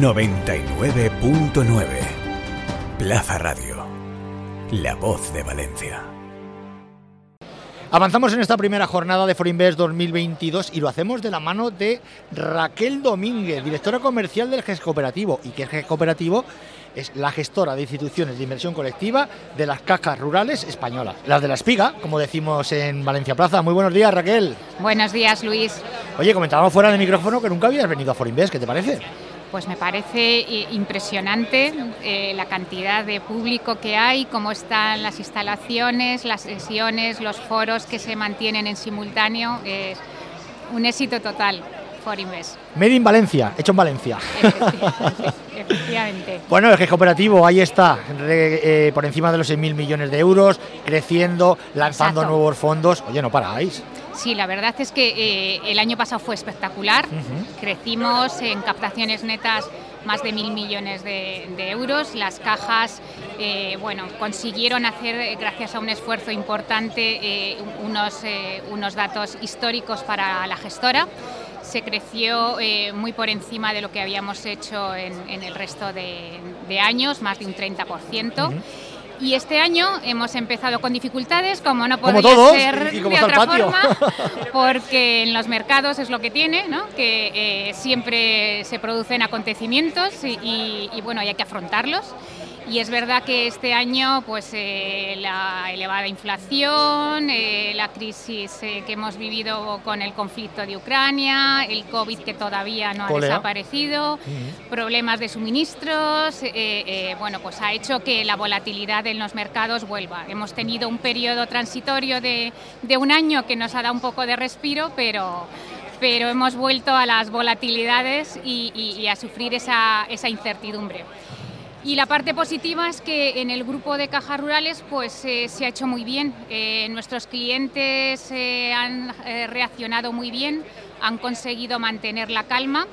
99.9 Plaza Radio. La voz de Valencia. Avanzamos en esta primera jornada de Forinvest 2022 y lo hacemos de la mano de Raquel Domínguez, directora comercial del GES Cooperativo. ¿Y qué es GES Cooperativo? Es la gestora de instituciones de inversión colectiva de las cajas rurales españolas. Las de la espiga, como decimos en Valencia Plaza. Muy buenos días, Raquel. Buenos días, Luis. Oye, comentábamos fuera de micrófono que nunca habías venido a Forinvest. ¿Qué te parece? Pues me parece eh, impresionante eh, la cantidad de público que hay, cómo están las instalaciones, las sesiones, los foros que se mantienen en simultáneo. Es un éxito total. Forinvest. Made in Valencia, hecho en Valencia. Efectivamente. Bueno, el GES cooperativo ahí está, re- eh, por encima de los 6.000 millones de euros, creciendo, lanzando Exacto. nuevos fondos. Oye, no paráis. Sí, la verdad es que eh, el año pasado fue espectacular. Crecimos en captaciones netas más de mil millones de, de euros. Las cajas, eh, bueno, consiguieron hacer, eh, gracias a un esfuerzo importante, eh, unos, unos datos históricos para la gestora. Se creció eh, muy por encima de lo que habíamos hecho en, en el resto de, de años, más de un 30%. Y este año hemos empezado con dificultades, como no Como todos, ser y como de otra forma, porque en los mercados es lo que tiene, ¿no? que eh, siempre se producen acontecimientos y, y- y, bueno, y hay que afrontarlos. Y es verdad que este año pues, eh, la elevada inflación, eh, la crisis eh, que hemos vivido con el conflicto de Ucrania, el COVID que todavía no ha desaparecido, problemas de suministros, bueno, pues ha hecho que la volatilidad en los mercados vuelva. Hemos tenido un periodo transitorio de, de un año que nos ha dado un poco de respiro, pero, pero hemos vuelto a las volatilidades y, y- y a sufrir esa, esa incertidumbre. Y la parte positiva es que en el grupo de cajas rurales pues, eh, se ha hecho muy bien. Eh, nuestros clientes eh, han reaccionado muy bien, han conseguido mantener la calma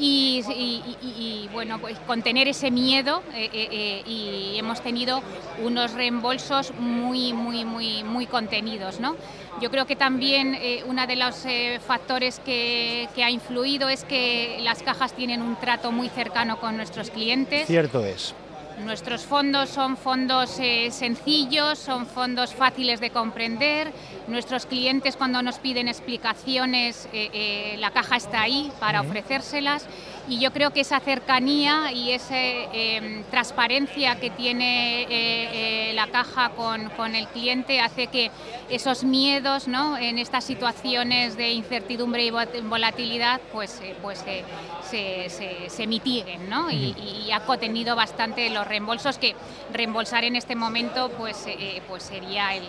y, bueno, pues, contener ese miedo eh, eh, eh, y hemos tenido unos reembolsos muy, muy, muy, muy contenidos. ¿no? Yo creo que también uno de los factores que ha influido es que las cajas tienen un trato muy cercano con nuestros clientes. Cierto es. Nuestros fondos son fondos eh, sencillos, son fondos fáciles de comprender. Nuestros clientes cuando nos piden explicaciones, eh, eh, la caja está ahí para ofrecérselas. Y yo creo que esa cercanía y esa eh, transparencia que tiene eh, eh, la caja con, con el cliente hace que esos miedos ¿no? en estas situaciones de incertidumbre y vol- volatilidad pues, eh, pues se, se- se mitiguen ¿no? y, y ha contenido bastante los reembolsos que reembolsar en este momento pues, pues sería el,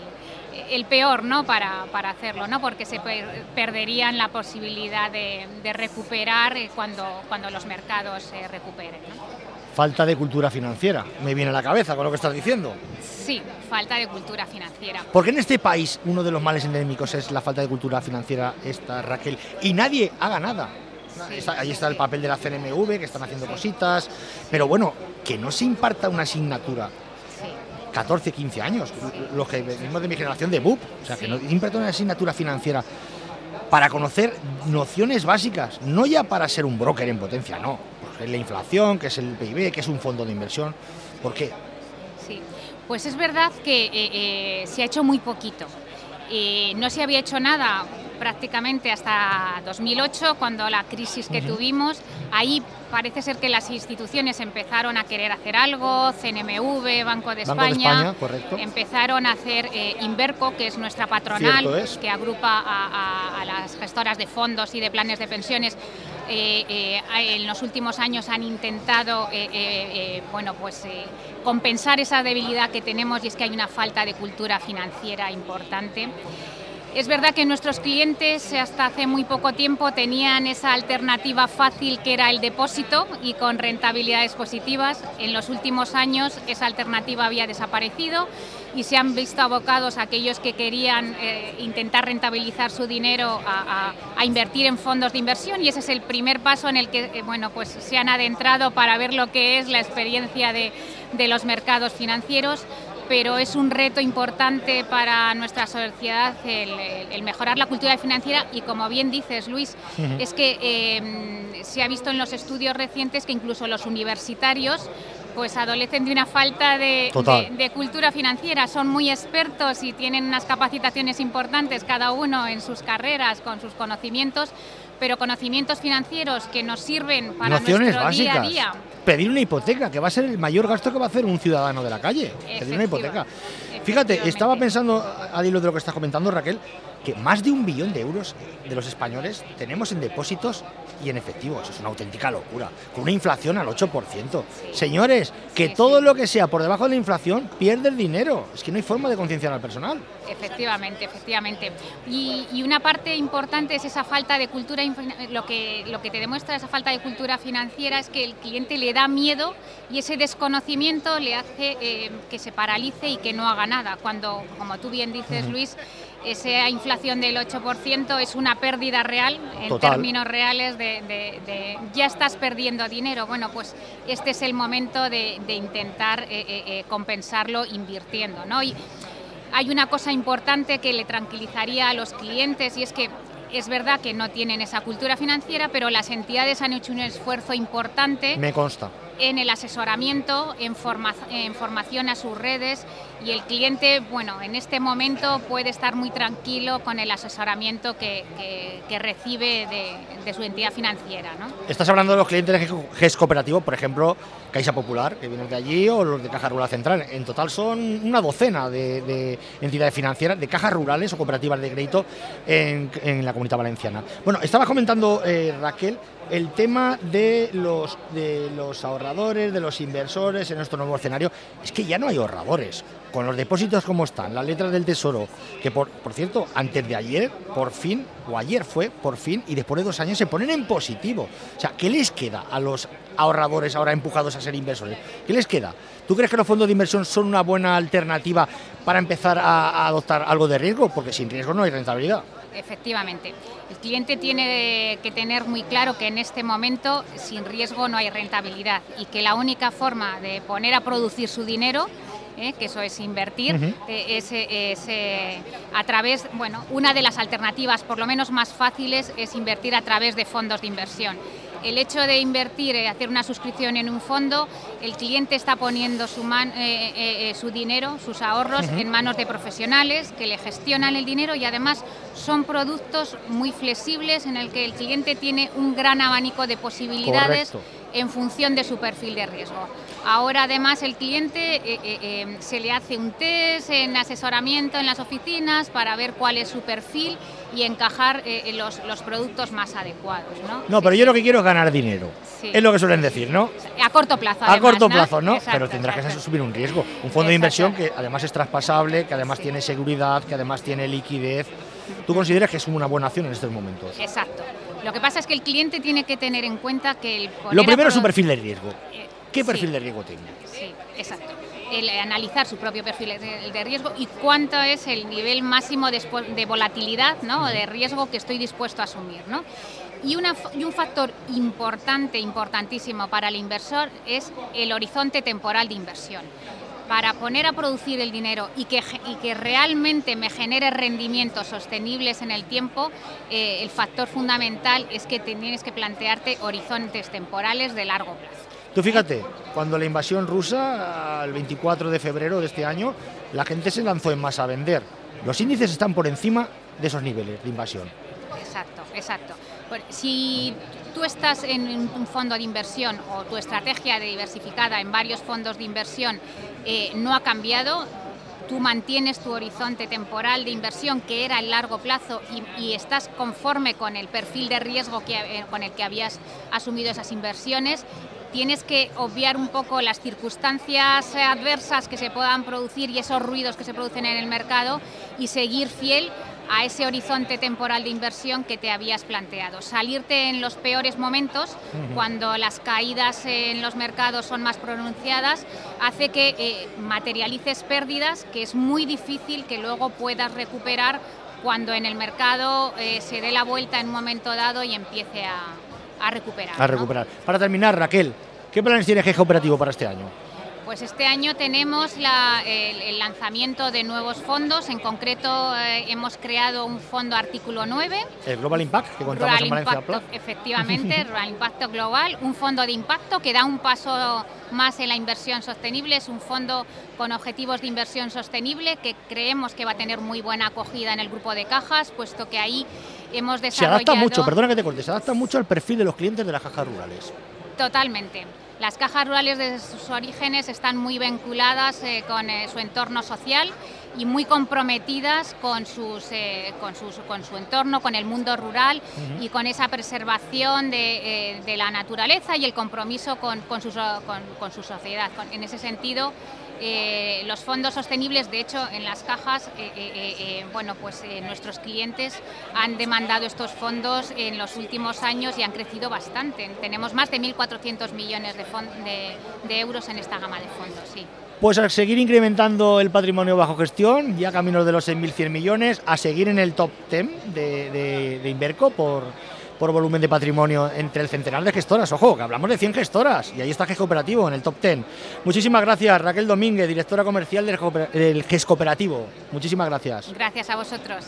el peor ¿no? para, para hacerlo, ¿no? porque se per- perderían la posibilidad de, de recuperar cuando, cuando los mercados se recuperen. ¿no? Falta de cultura financiera, me viene a la cabeza con lo que estás diciendo. Sí, falta de cultura financiera. Porque en este país uno de los males endémicos es la falta de cultura financiera, esta Raquel, y nadie haga nada. Sí, Está- ahí está el papel de la CNMV, que están haciendo cositas, pero bueno, que no se imparta una asignatura. 14, 15 años, los que venimos de mi generación de BUP, o sea, que no imparta una asignatura financiera para conocer nociones básicas, no ya para ser un broker en potencia, no, porque es la inflación, que es el PIB, que es un fondo de inversión, ¿por qué? Sí, pues es verdad que eh, eh, se ha hecho muy poquito. Eh, no se había hecho nada prácticamente hasta 2008, cuando la crisis que tuvimos. Ahí parece ser que las instituciones empezaron a querer hacer algo, CNMV, Banco de Banco de España, empezaron a hacer eh, Inverco, que es nuestra patronal, es. que agrupa a, a- a las gestoras de fondos y de planes de pensiones. Eh, eh, en los últimos años han intentado eh, bueno, pues, compensar esa debilidad que tenemos y es que hay una falta de cultura financiera importante. Es verdad que nuestros clientes hasta hace muy poco tiempo tenían esa alternativa fácil que era el depósito y con rentabilidades positivas. En los últimos años esa alternativa había desaparecido y se han visto abocados aquellos que querían eh, intentar rentabilizar su dinero a, invertir en fondos de inversión y ese es el primer paso en el que eh, bueno, pues se han adentrado para ver lo que es la experiencia de los mercados financieros. Pero es un reto importante para nuestra sociedad el, mejorar la cultura financiera y como bien dices, Luis, es que em, se ha visto en los estudios recientes que incluso los universitarios pues adolecen de una falta de, cultura financiera. Son muy expertos y tienen unas capacitaciones importantes cada uno en sus carreras con sus conocimientos, pero conocimientos financieros que nos sirven para nuestro día a día. Pedir una hipoteca, que va a ser el mayor gasto que va a hacer un ciudadano de la calle. Pedir una hipoteca. Fíjate, estaba pensando, al hilo de lo que estás comentando, Raquel, que más de un billón de euros de los españoles tenemos en depósitos y en efectivo. Eso es una auténtica locura. Con una inflación al 8%. Señores, que todo lo que sea por debajo de la inflación pierde el dinero. Es que no hay forma de concienciar al personal. Efectivamente, efectivamente. Y, una parte importante es esa falta de cultura, lo que, lo que te demuestra esa falta de cultura financiera es que el cliente le da miedo y ese desconocimiento le hace eh, que se paralice y que no haga nada. Cuando, como tú bien dices, Luis, esa inflación del 8% es una pérdida real, en términos reales, de, ya estás perdiendo dinero. Bueno, pues este es el momento de, intentar eh, eh, eh, compensarlo invirtiendo. ¿no? Y hay una cosa importante que le tranquilizaría a los clientes y es que es verdad que no tienen esa cultura financiera, pero las entidades han hecho un esfuerzo importante. Me consta en el asesoramiento, en, formación a sus redes y el cliente, bueno, en este momento puede estar muy tranquilo con el asesoramiento que, recibe de, su entidad financiera. Estás hablando de los clientes de GES Cooperativo, por ejemplo, Caixa Popular, que vienen de allí, o los de Caja Rural Central. En total son una docena de, entidades financieras, de cajas rurales o cooperativas de crédito en, la comunidad valenciana. Bueno, estaba comentando eh, Raquel el tema de los, de los ahorradores, de los inversores en nuestro nuevo escenario, es que ya no hay ahorradores. Con los depósitos como están, las letras del tesoro, que por, por cierto, antes de ayer, por fin, o ayer fue, por fin, y después de dos años se ponen en positivo. O sea, ¿qué les queda a los ahorradores ahora empujados a ser inversores? ¿Qué les queda? ¿Tú crees que los fondos de inversión son una buena alternativa para empezar a adoptar algo de riesgo? Porque sin riesgo no hay rentabilidad. Efectivamente. El cliente tiene que tener muy claro que en este momento sin riesgo no hay rentabilidad y que la única forma de poner a producir su dinero ¿eh? que eso es invertir, eh, es, eh, a través, bueno, una de las alternativas, por lo menos más fáciles, es invertir a través de fondos de inversión el hecho de invertir, eh, hacer una suscripción en un fondo, el cliente está poniendo su, eh, eh, su dinero, sus ahorros en manos de profesionales que le gestionan el dinero y además son productos muy flexibles en el que el cliente tiene un gran abanico de posibilidades en función de su perfil de riesgo. Ahora además el cliente se le hace un test en asesoramiento en las oficinas para ver cuál es su perfil y encajar eh, los, los, productos más adecuados. No, no pero yo lo que quiero es ganar dinero. Es lo que suelen decir, ¿no? A corto plazo. a corto plazo, ¿no? pero tendrás que asumir un riesgo. Un fondo de inversión que además es traspasable, que además tiene seguridad, que además tiene liquidez. ¿Tú consideras que es una buena acción en estos momentos? Exacto. Lo que pasa es que el cliente tiene que tener en cuenta que el... Lo primero es su perfil de riesgo. Eh, ¿Qué perfil de riesgo tiene? Sí, exacto el analizar su propio perfil de, riesgo y cuánto es el nivel máximo de, volatilidad ¿no? o de riesgo que estoy dispuesto a asumir. ¿no? Y, una, y, un factor importante, importantísimo para el inversor es el horizonte temporal de inversión. Para poner a producir el dinero y que, y que realmente me genere rendimientos sostenibles en el tiempo, eh, el factor fundamental es que tienes que plantearte horizontes temporales de largo plazo. Tú fíjate, cuando la invasión rusa, el 24 de febrero de este año, la gente se lanzó en masa a vender. Los índices están por encima de esos niveles de invasión. Exacto, exacto. Si tú estás en un fondo de inversión o tu estrategia de diversificada en varios fondos de inversión eh, no ha cambiado, tú mantienes tu horizonte temporal de inversión que era el largo plazo y, estás conforme con el perfil de riesgo eh, con el que habías asumido esas inversiones, tienes que obviar un poco las circunstancias adversas que se puedan producir y esos ruidos que se producen en el mercado y seguir fiel a ese horizonte temporal de inversión que te habías planteado. Salirte en los peores momentos, cuando las caídas en los mercados son más pronunciadas, hace que eh, materialices pérdidas que es muy difícil que luego puedas recuperar cuando en el mercado eh, se dé la vuelta en un momento dado y empiece a, a recuperar. A recuperar. Para terminar, Raquel, ¿qué planes tiene GES Operativo para este año? Pues este año tenemos el, lanzamiento de nuevos fondos, en concreto eh, hemos creado un fondo artículo 9. El Global Impact, que contamos en Valencia Efectivamente, Rural Impacto Global, un fondo de impacto que da un paso más en la inversión sostenible, es un fondo con objetivos de inversión sostenible que creemos que va a tener muy buena acogida en el grupo de cajas, puesto que ahí hemos desarrollado... Se adapta mucho, perdona que te corte, se adapta mucho al perfil de los clientes de las cajas rurales. Totalmente. Las cajas rurales desde sus orígenes están muy vinculadas eh, con eh, su entorno social y muy comprometidas con, sus, eh, con, sus, con, su entorno, con el mundo rural y con esa preservación de, la naturaleza y el compromiso con, con su, sociedad. en ese sentido, eh, los fondos sostenibles, de hecho, en las cajas, eh, eh, bueno, pues nuestros clientes han demandado estos fondos en los últimos años y han crecido bastante. Tenemos más de 1.400 millones de, euros en esta gama de fondos, sí. Pues a seguir incrementando el patrimonio bajo gestión, ya caminos de los 6.100 millones, a seguir en el top 10 de, de Inverco por por volumen de patrimonio entre el centenar de gestoras. Ojo, que hablamos de 100 gestoras y ahí está GES Cooperativo en el top 10. Muchísimas gracias, Raquel Domínguez, directora comercial del GES Cooperativo. Muchísimas gracias. Gracias a vosotros.